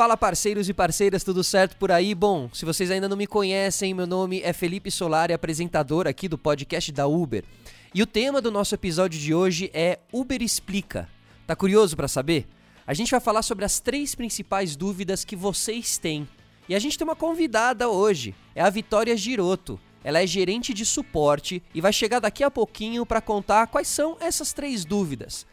Fala parceiros e parceiras, tudo certo por aí? Bom, se vocês ainda não me conhecem, meu nome é Felipe Solari, apresentador aqui do podcast da Uber. E o tema do nosso episódio de hoje é Uber Explica. Tá curioso para saber? A gente vai falar sobre as três principais dúvidas que vocês têm. E a gente tem uma convidada hoje, é a Vitória Giroto. Ela é gerente de suporte e vai chegar daqui a pouquinho para contar quais são essas três dúvidas.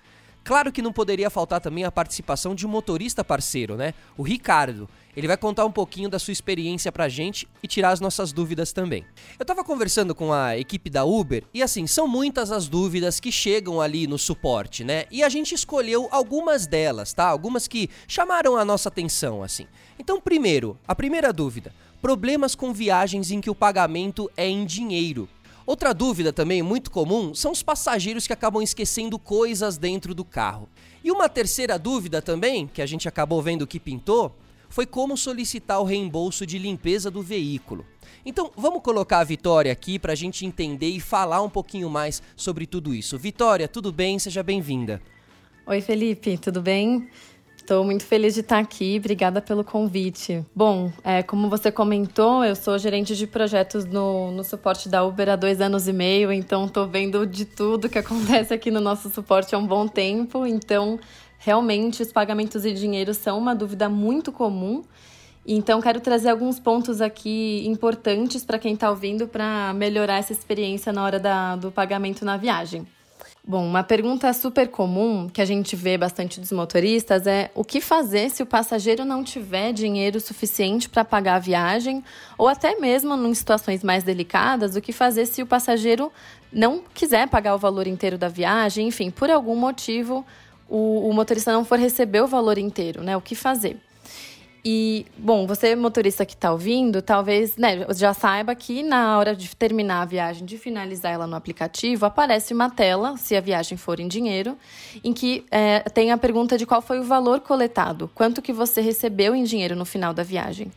Claro que não poderia faltar também a participação de um motorista parceiro, né? O Ricardo. Ele vai contar um pouquinho da sua experiência pra gente e tirar as nossas dúvidas também. Eu tava conversando com a equipe da Uber e assim, são muitas as dúvidas que chegam ali no suporte, né? E a gente escolheu algumas delas, tá? Algumas que chamaram a nossa atenção, assim. Então, primeiro, a primeira dúvida: problemas com viagens em que o pagamento é em dinheiro. Outra dúvida também muito comum são os passageiros que acabam esquecendo coisas dentro do carro. E uma terceira dúvida também, que a gente acabou vendo que pintou, foi como solicitar o reembolso de limpeza do veículo. Então vamos colocar a Vitória aqui para a gente entender e falar um pouquinho mais sobre tudo isso. Vitória, tudo bem? Seja bem-vinda. Oi, Felipe, tudo bem? Estou muito feliz de estar aqui. Obrigada pelo convite. Bom, é, como você comentou, eu sou gerente de projetos no, no suporte da Uber há dois anos e meio, então estou vendo de tudo que acontece aqui no nosso suporte há um bom tempo. Então, realmente, os pagamentos de dinheiro são uma dúvida muito comum. Então, quero trazer alguns pontos aqui importantes para quem está ouvindo para melhorar essa experiência na hora da, do pagamento na viagem. Bom, uma pergunta super comum que a gente vê bastante dos motoristas é o que fazer se o passageiro não tiver dinheiro suficiente para pagar a viagem, ou até mesmo em situações mais delicadas, o que fazer se o passageiro não quiser pagar o valor inteiro da viagem, enfim, por algum motivo o, o motorista não for receber o valor inteiro, né? O que fazer? E, bom, você, motorista que está ouvindo, talvez né, já saiba que na hora de terminar a viagem, de finalizar ela no aplicativo, aparece uma tela, se a viagem for em dinheiro, em que é, tem a pergunta de qual foi o valor coletado, quanto que você recebeu em dinheiro no final da viagem.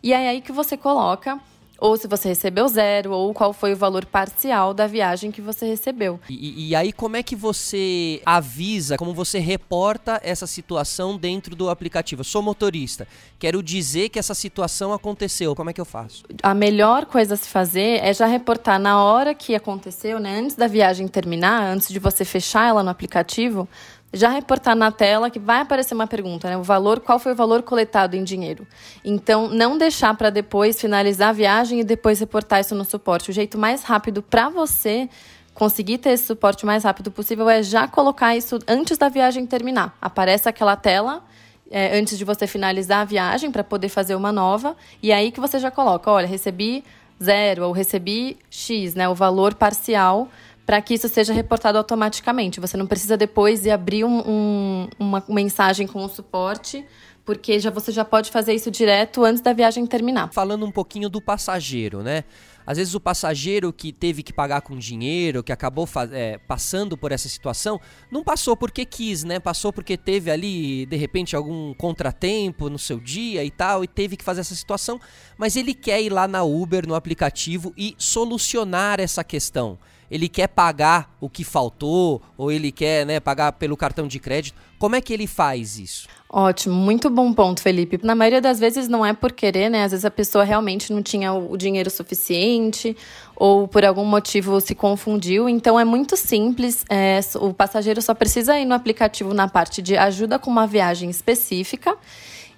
E é aí que você coloca ou se você recebeu zero, ou qual foi o valor parcial da viagem que você recebeu. E, e, aí, como é que você avisa, como você reporta essa situação dentro do aplicativo? Eu sou motorista, quero dizer que essa situação aconteceu, como é que eu faço? A melhor coisa a se fazer é já reportar na hora que aconteceu, né? Antes da viagem terminar, antes de você fechar ela no aplicativo, já reportar na tela que vai aparecer uma pergunta, né? O valor, qual foi o valor coletado em dinheiro? Então, não deixar para depois finalizar a viagem e depois reportar isso no suporte. O jeito mais rápido para você conseguir ter esse suporte o mais rápido possível é já colocar isso antes da viagem terminar. Aparece aquela tela é, antes de você finalizar a viagem para poder fazer uma nova e aí que você já coloca, olha, recebi zero ou recebi x, né? O valor parcial para que isso seja reportado automaticamente. Você não precisa depois ir abrir um, um, uma mensagem com o suporte, porque já você já pode fazer isso direto antes da viagem terminar. Falando um pouquinho do passageiro, né? Às vezes o passageiro que teve que pagar com dinheiro, que acabou é, passando por essa situação, não passou porque quis, né? Passou porque teve ali, de repente, algum contratempo no seu dia e tal, e teve que fazer essa situação, mas ele quer ir lá na Uber, no aplicativo, e solucionar essa questão ele quer pagar o que faltou, ou ele quer né, pagar pelo cartão de crédito. Como é que ele faz isso? Ótimo, muito bom ponto, Felipe. Na maioria das vezes não é por querer, né? Às vezes a pessoa realmente não tinha o dinheiro suficiente ou por algum motivo se confundiu. Então é muito simples. É, o passageiro só precisa ir no aplicativo na parte de ajuda com uma viagem específica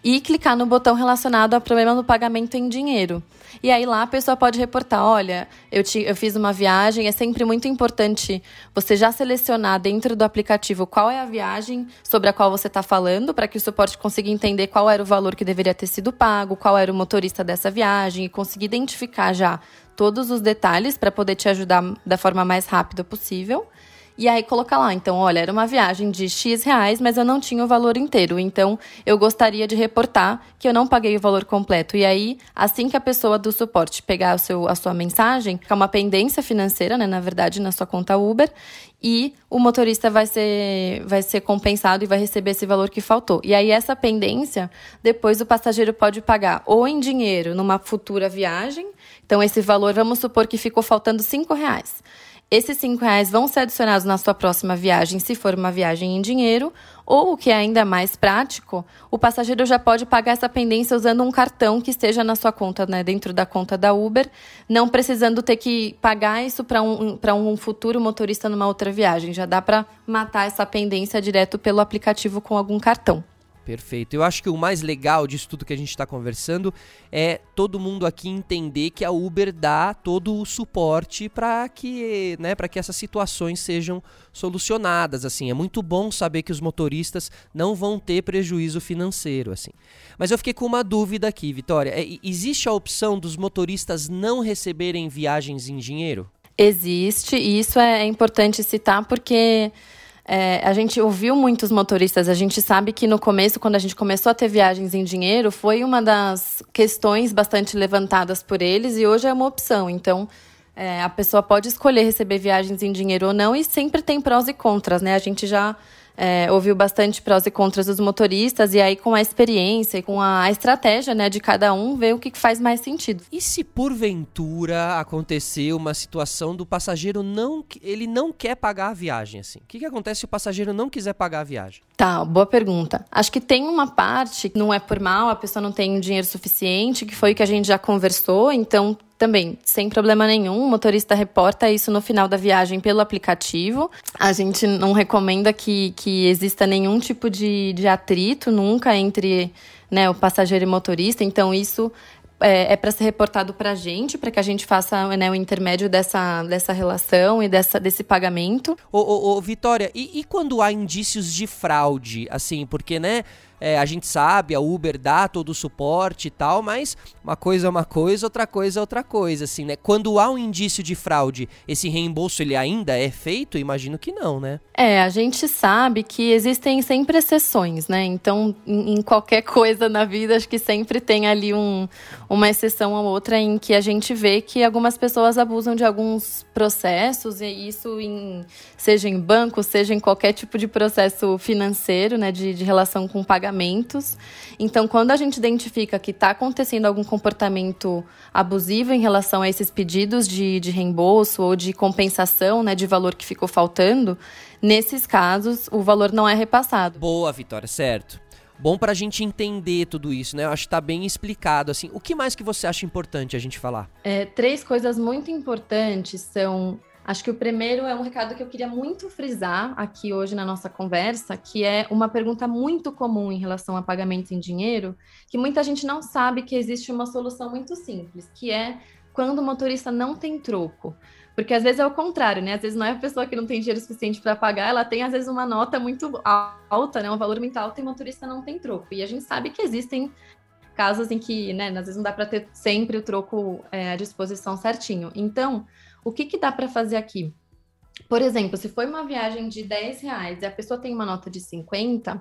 e clicar no botão relacionado ao problema do pagamento em dinheiro. E aí lá a pessoa pode reportar: olha, eu, te, eu fiz uma viagem. É sempre muito importante você já selecionar dentro do aplicativo qual é a viagem sobre a qual você está falando, para que o suporte consiga entender qual era o valor que deveria ter sido pago, qual era o motorista dessa viagem e conseguir identificar já todos os detalhes para poder te ajudar da forma mais rápida possível. E aí colocar lá, então, olha, era uma viagem de X reais, mas eu não tinha o valor inteiro. Então, eu gostaria de reportar que eu não paguei o valor completo. E aí, assim que a pessoa do suporte pegar o seu, a sua mensagem, fica uma pendência financeira, né, na verdade, na sua conta Uber, e o motorista vai ser, vai ser compensado e vai receber esse valor que faltou. E aí, essa pendência, depois o passageiro pode pagar ou em dinheiro numa futura viagem. Então, esse valor, vamos supor que ficou faltando cinco reais. Esses cinco reais vão ser adicionados na sua próxima viagem, se for uma viagem em dinheiro, ou o que é ainda mais prático, o passageiro já pode pagar essa pendência usando um cartão que esteja na sua conta, né, dentro da conta da Uber, não precisando ter que pagar isso para um, um futuro motorista numa outra viagem. Já dá para matar essa pendência direto pelo aplicativo com algum cartão. Perfeito. Eu acho que o mais legal disso tudo que a gente está conversando é todo mundo aqui entender que a Uber dá todo o suporte para que, né, para que essas situações sejam solucionadas. Assim, é muito bom saber que os motoristas não vão ter prejuízo financeiro. Assim, mas eu fiquei com uma dúvida aqui, Vitória. É, existe a opção dos motoristas não receberem viagens em dinheiro? Existe. E isso é importante citar porque é, a gente ouviu muitos motoristas, a gente sabe que no começo, quando a gente começou a ter viagens em dinheiro, foi uma das questões bastante levantadas por eles e hoje é uma opção. Então, é, a pessoa pode escolher receber viagens em dinheiro ou não e sempre tem prós e contras, né? A gente já é, ouviu bastante prós e contras dos motoristas, e aí com a experiência e com a estratégia né, de cada um, ver o que faz mais sentido. E se porventura acontecer uma situação do passageiro não ele não quer pagar a viagem, assim? O que, que acontece se o passageiro não quiser pagar a viagem? Tá, boa pergunta. Acho que tem uma parte que não é por mal, a pessoa não tem dinheiro suficiente, que foi o que a gente já conversou, então também, sem problema nenhum, o motorista reporta isso no final da viagem pelo aplicativo. A gente não recomenda que, que exista nenhum tipo de, de atrito nunca entre né, o passageiro e motorista, então isso é, é para ser reportado para a gente, para que a gente faça né, o intermédio dessa, dessa relação e dessa, desse pagamento. Ô, ô, ô Vitória, e, e, quando há indícios de fraude, assim, porque, né, é, a gente sabe, a Uber dá todo o suporte e tal, mas uma coisa é uma coisa, outra coisa é outra coisa, assim, né? Quando há um indício de fraude, esse reembolso ele ainda é feito? Imagino que não, né? É, a gente sabe que existem sempre exceções, né? Então, em, qualquer coisa na vida, acho que sempre tem ali um, uma exceção ou outra em que a gente vê que algumas pessoas abusam de alguns processos, e isso em, seja em banco, seja em qualquer tipo de processo financeiro, né? De, de relação com pagamento pagamentos. Então, quando a gente identifica que está acontecendo algum comportamento abusivo em relação a esses pedidos de, de reembolso ou de compensação né, de valor que ficou faltando, nesses casos o valor não é repassado. Boa, Vitória, certo. Bom para a gente entender tudo isso, né? Eu acho que está bem explicado. Assim, o que mais que você acha importante a gente falar? É, três coisas muito importantes são Acho que o primeiro é um recado que eu queria muito frisar aqui hoje na nossa conversa, que é uma pergunta muito comum em relação a pagamentos em dinheiro, que muita gente não sabe que existe uma solução muito simples, que é quando o motorista não tem troco. Porque às vezes é o contrário, né? Às vezes não é a pessoa que não tem dinheiro suficiente para pagar, ela tem às vezes uma nota muito alta, né? Um valor muito alto e o motorista não tem troco. E a gente sabe que existem casos em que, né, às vezes não dá para ter sempre o troco é, à disposição certinho. Então, o que, que dá para fazer aqui? Por exemplo, se foi uma viagem de 10 reais e a pessoa tem uma nota de 50,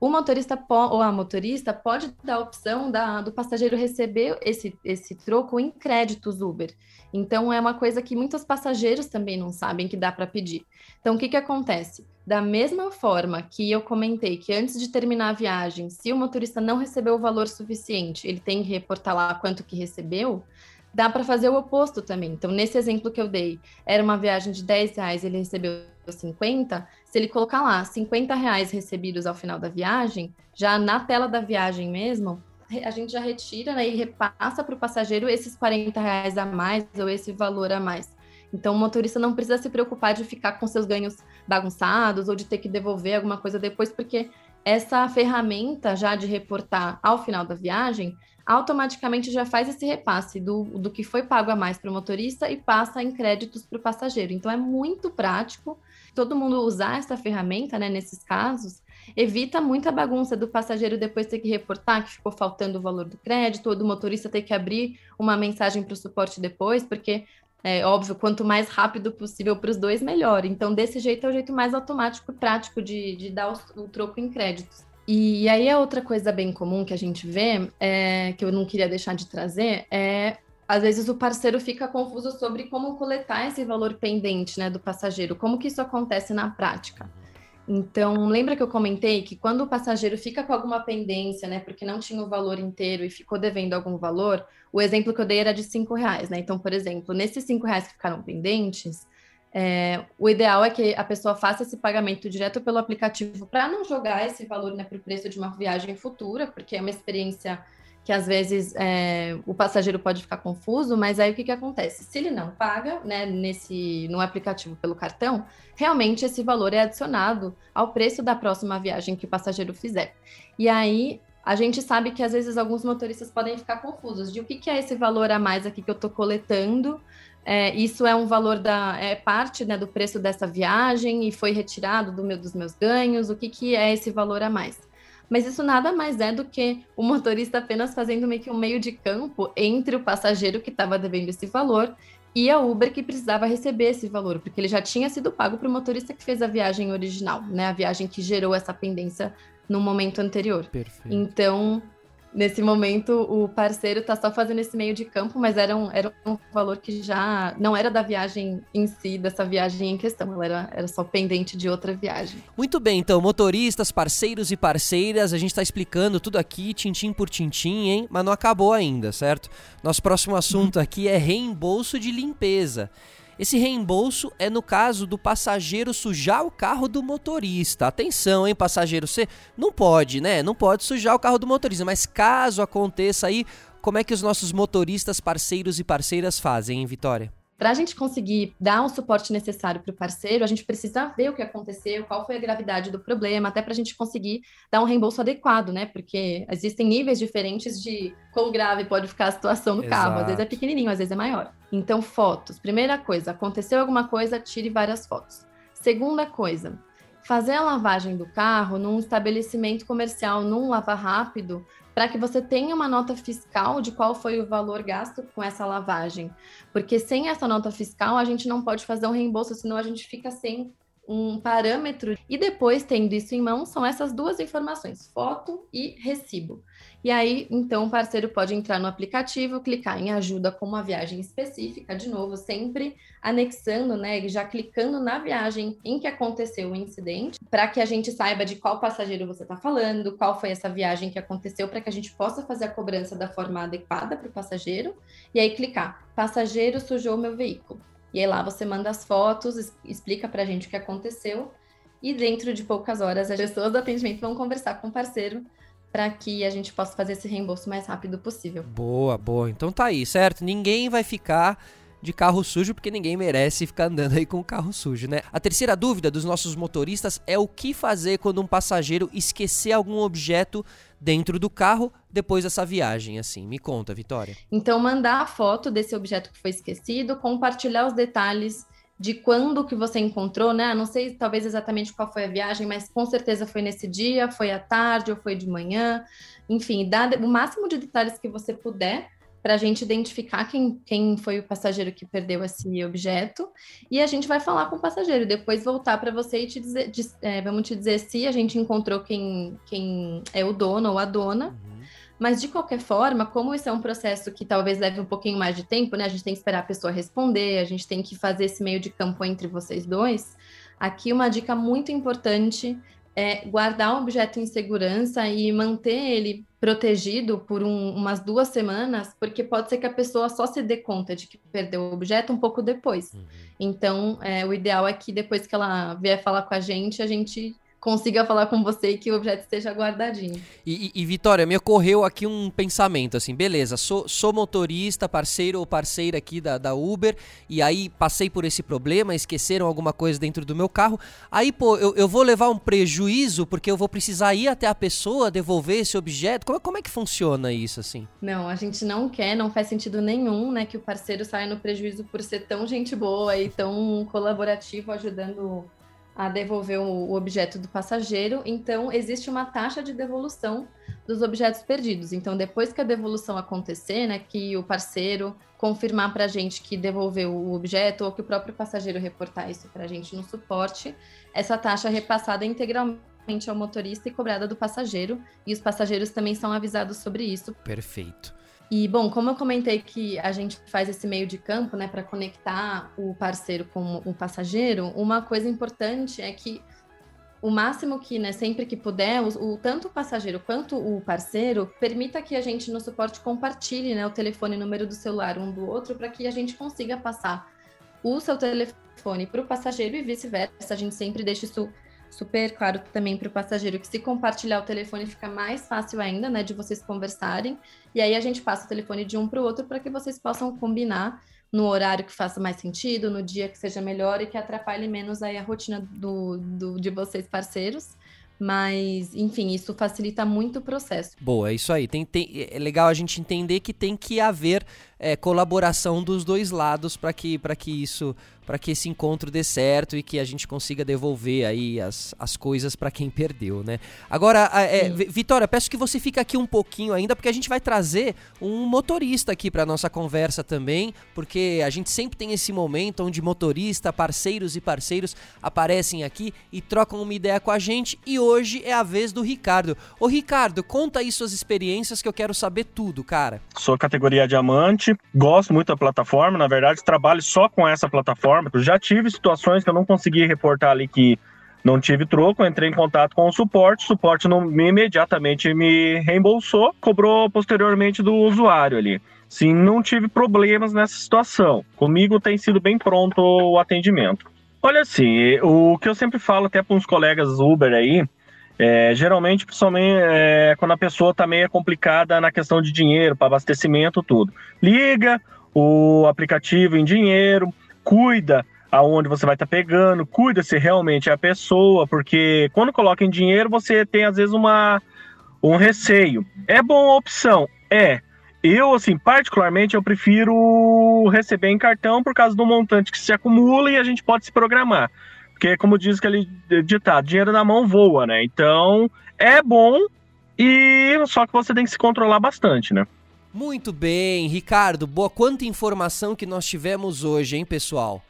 o motorista ou a motorista pode dar a opção da, do passageiro receber esse, esse troco em créditos Uber. Então, é uma coisa que muitos passageiros também não sabem que dá para pedir. Então, o que, que acontece? Da mesma forma que eu comentei que antes de terminar a viagem, se o motorista não recebeu o valor suficiente, ele tem que reportar lá quanto que recebeu, dá para fazer o oposto também. Então, nesse exemplo que eu dei, era uma viagem de 10 reais, ele recebeu 50. Se ele colocar lá 50 reais recebidos ao final da viagem, já na tela da viagem mesmo, a gente já retira né, e repassa para o passageiro esses 40 reais a mais ou esse valor a mais. Então, o motorista não precisa se preocupar de ficar com seus ganhos bagunçados ou de ter que devolver alguma coisa depois, porque essa ferramenta já de reportar ao final da viagem automaticamente já faz esse repasse do, do que foi pago a mais para o motorista e passa em créditos para o passageiro. Então é muito prático. Todo mundo usar essa ferramenta, né, nesses casos, evita muita bagunça do passageiro depois ter que reportar que ficou faltando o valor do crédito, ou do motorista ter que abrir uma mensagem para o suporte depois, porque é óbvio, quanto mais rápido possível para os dois, melhor. Então, desse jeito é o jeito mais automático e prático de, de dar o, o troco em créditos. E aí a outra coisa bem comum que a gente vê, é, que eu não queria deixar de trazer, é às vezes o parceiro fica confuso sobre como coletar esse valor pendente né, do passageiro, como que isso acontece na prática. Então, lembra que eu comentei que quando o passageiro fica com alguma pendência, né, porque não tinha o valor inteiro e ficou devendo algum valor, o exemplo que eu dei era de cinco reais, né? Então, por exemplo, nesses cinco reais que ficaram pendentes, É, o ideal é que a pessoa faça esse pagamento direto pelo aplicativo para não jogar esse valor né, para o preço de uma viagem futura, porque é uma experiência que às vezes é, o passageiro pode ficar confuso, mas aí o que, que acontece? Se ele não paga né, nesse, no aplicativo pelo cartão, realmente esse valor é adicionado ao preço da próxima viagem que o passageiro fizer. E aí a gente sabe que às vezes alguns motoristas podem ficar confusos de o que, que é esse valor a mais aqui que eu estou coletando. É, isso é um valor da é parte né, do preço dessa viagem e foi retirado do meu, dos meus ganhos. O que, que é esse valor a mais? Mas isso nada mais é do que o motorista apenas fazendo meio que um meio de campo entre o passageiro que estava devendo esse valor e a Uber que precisava receber esse valor, porque ele já tinha sido pago para o motorista que fez a viagem original, né? A viagem que gerou essa pendência no momento anterior. Perfeito. Então, nesse momento, o parceiro está só fazendo esse meio de campo, mas era um, era um valor que já não era da viagem em si, dessa viagem em questão, ela era, era só pendente de outra viagem. Muito bem, então, motoristas, parceiros e parceiras, a gente está explicando tudo aqui, tintim por tintim, hein? Mas não acabou ainda, certo? Nosso próximo assunto aqui é reembolso de limpeza. Esse reembolso é no caso do passageiro sujar o carro do motorista. Atenção, hein, passageiro, você não pode, né? Não pode sujar o carro do motorista, mas caso aconteça aí, como é que os nossos motoristas, parceiros e parceiras fazem, hein, Vitória? Para a gente conseguir dar o suporte necessário para o parceiro, a gente precisa ver o que aconteceu, qual foi a gravidade do problema, até para a gente conseguir dar um reembolso adequado, né? Porque existem níveis diferentes de quão grave pode ficar a situação do Exato. carro. Às vezes é pequenininho, às vezes é maior. Então, fotos. Primeira coisa, aconteceu alguma coisa, tire várias fotos. Segunda coisa, fazer a lavagem do carro num estabelecimento comercial, num lava rápido, para que você tenha uma nota fiscal de qual foi o valor gasto com essa lavagem. Porque sem essa nota fiscal, a gente não pode fazer um reembolso, senão a gente fica sem um parâmetro. E depois, tendo isso em mão, são essas duas informações: foto e recibo. E aí, então, o parceiro pode entrar no aplicativo, clicar em ajuda com uma viagem específica, de novo, sempre anexando, né, já clicando na viagem em que aconteceu o incidente, para que a gente saiba de qual passageiro você está falando, qual foi essa viagem que aconteceu, para que a gente possa fazer a cobrança da forma adequada para o passageiro. E aí, clicar: passageiro sujou meu veículo. E aí lá você manda as fotos, explica para a gente o que aconteceu. E dentro de poucas horas, as pessoas do atendimento vão conversar com o parceiro para que a gente possa fazer esse reembolso mais rápido possível. Boa, boa. Então tá aí, certo? Ninguém vai ficar de carro sujo, porque ninguém merece ficar andando aí com o carro sujo, né? A terceira dúvida dos nossos motoristas é o que fazer quando um passageiro esquecer algum objeto dentro do carro depois dessa viagem, assim. Me conta, Vitória. Então, mandar a foto desse objeto que foi esquecido, compartilhar os detalhes de quando que você encontrou, né? Não sei talvez exatamente qual foi a viagem, mas com certeza foi nesse dia, foi à tarde ou foi de manhã. Enfim, dá o máximo de detalhes que você puder para a gente identificar quem, quem foi o passageiro que perdeu esse objeto e a gente vai falar com o passageiro, depois voltar para você e te dizer, é, vamos te dizer se a gente encontrou quem, quem é o dono ou a dona. Uhum. Mas de qualquer forma, como isso é um processo que talvez leve um pouquinho mais de tempo, né? A gente tem que esperar a pessoa responder, a gente tem que fazer esse meio de campo entre vocês dois. Aqui uma dica muito importante é guardar o objeto em segurança e manter ele protegido por um, umas duas semanas, porque pode ser que a pessoa só se dê conta de que perdeu o objeto um pouco depois. Uhum. Então, é, o ideal é que depois que ela vier falar com a gente, a gente consiga falar com você e que o objeto esteja guardadinho. E, e, Vitória, me ocorreu aqui um pensamento, assim, beleza, sou, sou motorista, parceiro ou parceira aqui da, da Uber, e aí passei por esse problema, esqueceram alguma coisa dentro do meu carro, aí, pô, eu, eu vou levar um prejuízo porque eu vou precisar ir até a pessoa devolver esse objeto? Como, como é que funciona isso, assim? Não, a gente não quer, não faz sentido nenhum, né, que o parceiro saia no prejuízo por ser tão gente boa e tão colaborativo ajudando a devolver o objeto do passageiro, então existe uma taxa de devolução dos objetos perdidos. Então, depois que a devolução acontecer, né, que o parceiro confirmar para a gente que devolveu o objeto ou que o próprio passageiro reportar isso para a gente no suporte, essa taxa é repassada integralmente ao motorista e cobrada do passageiro, e os passageiros também são avisados sobre isso. Perfeito. E, bom, como eu comentei que a gente faz esse meio de campo, né, para conectar o parceiro com o passageiro, uma coisa importante é que o máximo que, né, sempre que puder, o, o, tanto o passageiro quanto o parceiro permita que a gente no suporte compartilhe, né, o telefone e o número do celular um do outro para que a gente consiga passar o seu telefone para o passageiro e vice-versa. A gente sempre deixa isso super claro também para o passageiro que se compartilhar o telefone fica mais fácil ainda, né, de vocês conversarem. E aí a gente passa o telefone de um para o outro para que vocês possam combinar no horário que faça mais sentido, no dia que seja melhor e que atrapalhe menos aí a rotina do, do de vocês parceiros. Mas, enfim, isso facilita muito o processo. Boa, é isso aí. Tem, tem, é legal a gente entender que tem que haver é, colaboração dos dois lados para que, que isso para que esse encontro dê certo e que a gente consiga devolver aí as, as coisas para quem perdeu, né? Agora, é, Vitória, peço que você fique aqui um pouquinho ainda, porque a gente vai trazer um motorista aqui para nossa conversa também, porque a gente sempre tem esse momento onde motorista, parceiros e parceiros aparecem aqui e trocam uma ideia com a gente. E hoje é a vez do Ricardo. Ô Ricardo, conta aí suas experiências que eu quero saber tudo, cara. Sou categoria diamante, gosto muito da plataforma, na verdade trabalho só com essa plataforma já tive situações que eu não consegui reportar ali que não tive troco, entrei em contato com o suporte, o suporte não me imediatamente me reembolsou, cobrou posteriormente do usuário ali. Sim, não tive problemas nessa situação. Comigo tem sido bem pronto o atendimento. Olha assim, o que eu sempre falo até para uns colegas Uber aí, é, geralmente, principalmente é, quando a pessoa está meio complicada na questão de dinheiro, para abastecimento, tudo. Liga o aplicativo em dinheiro, cuida aonde você vai estar tá pegando, cuida se realmente é a pessoa, porque quando coloca em dinheiro você tem às vezes uma um receio. É boa opção, é. Eu assim, particularmente eu prefiro receber em cartão por causa do montante que se acumula e a gente pode se programar. Porque como diz aquele ditado, dinheiro na mão voa, né? Então, é bom e só que você tem que se controlar bastante, né? Muito bem, Ricardo, boa quanta informação que nós tivemos hoje, hein, pessoal?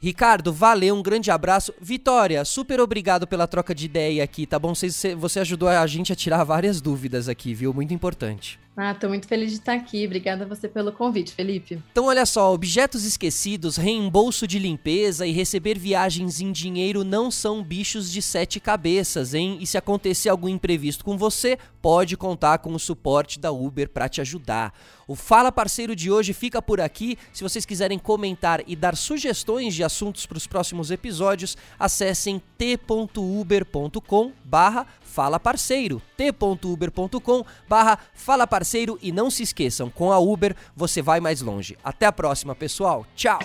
Ricardo, valeu, um grande abraço. Vitória, super obrigado pela troca de ideia aqui, tá bom? Você, você ajudou a gente a tirar várias dúvidas aqui, viu? Muito importante. Ah, tô muito feliz de estar aqui. Obrigada a você pelo convite, Felipe. Então, olha só, objetos esquecidos, reembolso de limpeza e receber viagens em dinheiro não são bichos de sete cabeças, hein? E se acontecer algum imprevisto com você, pode contar com o suporte da Uber para te ajudar. O Fala Parceiro de hoje fica por aqui. Se vocês quiserem comentar e dar sugestões de assuntos para os próximos episódios, acessem t.uber.com barra Fala Parceiro, t.uber.com barra Fala Parceiro e não se esqueçam, com a Uber você vai mais longe. Até a próxima, pessoal. Tchau!